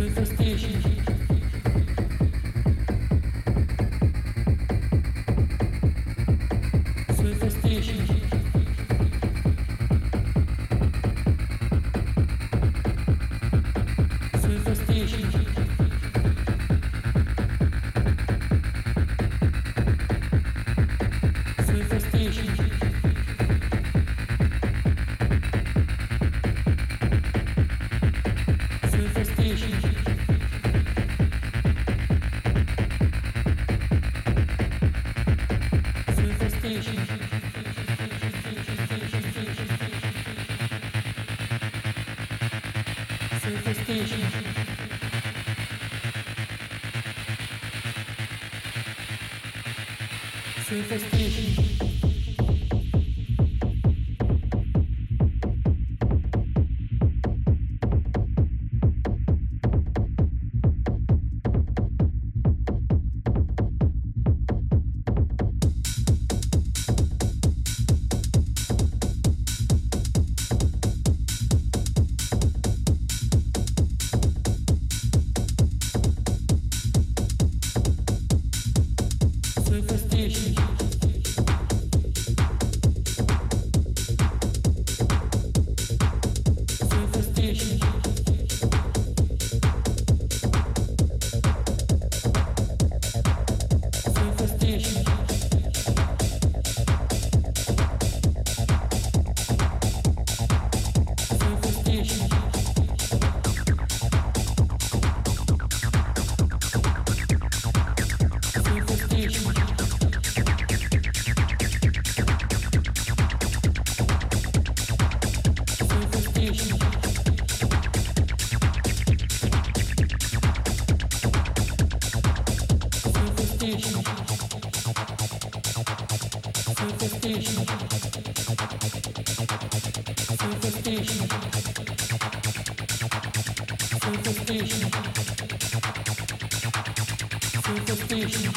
Если ты встретишь Superstition.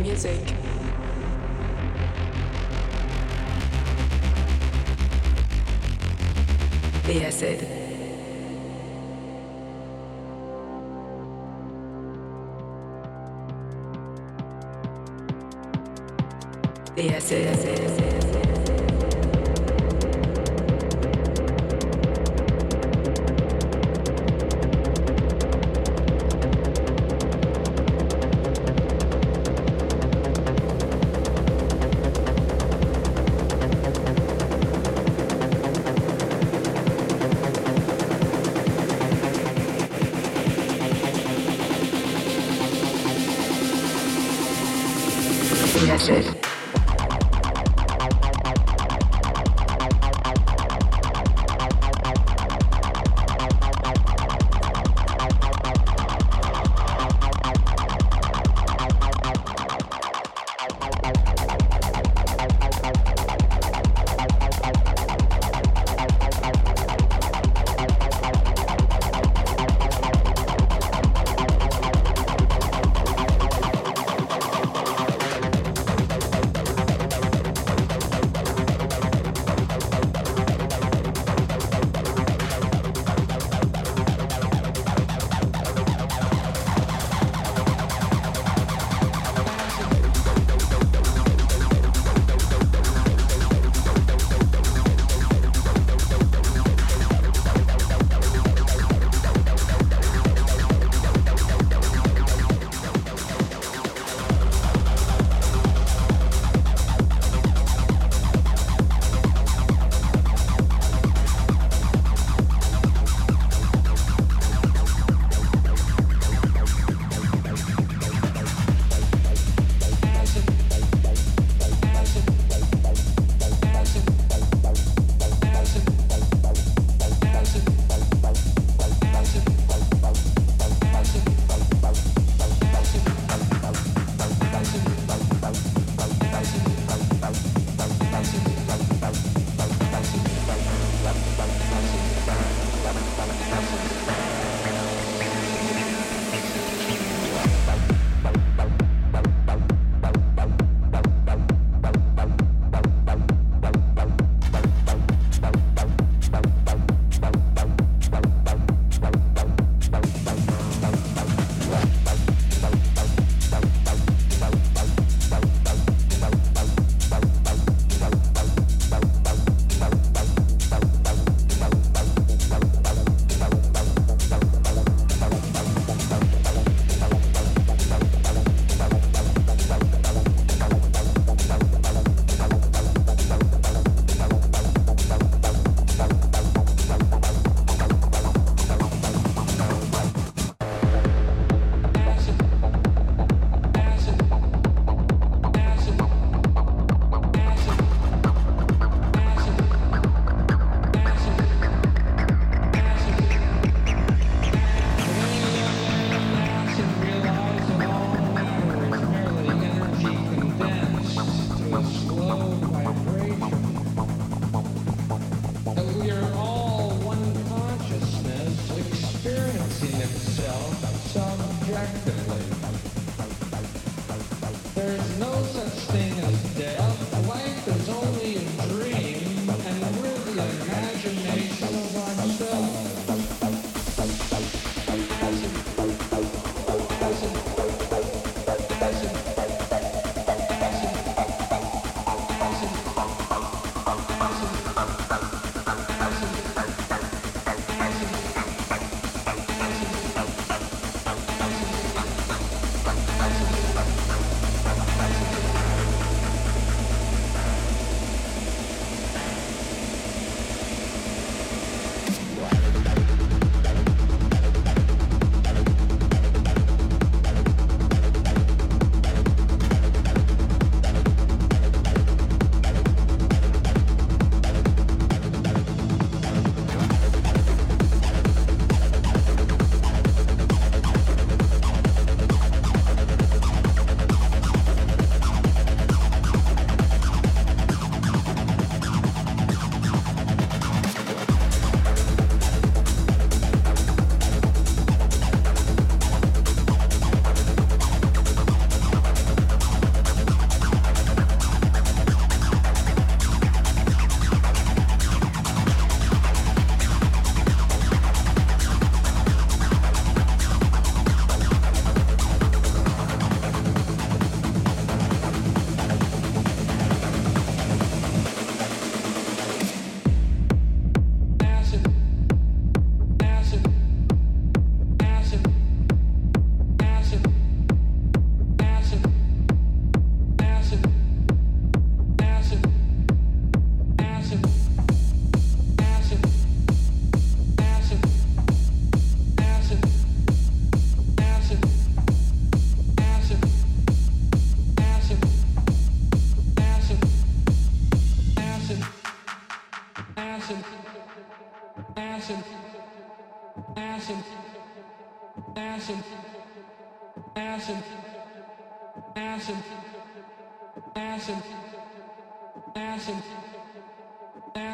music. The acid. The acid. The acid.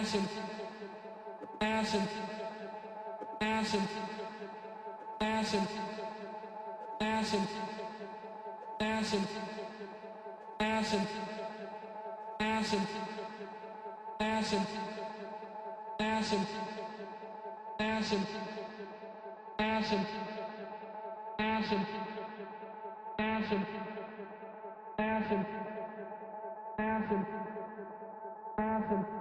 Acid, acid, acid, acid, acid, acid, acid, acid, acid, acid, acid, acid, acid, acid, acid, acid,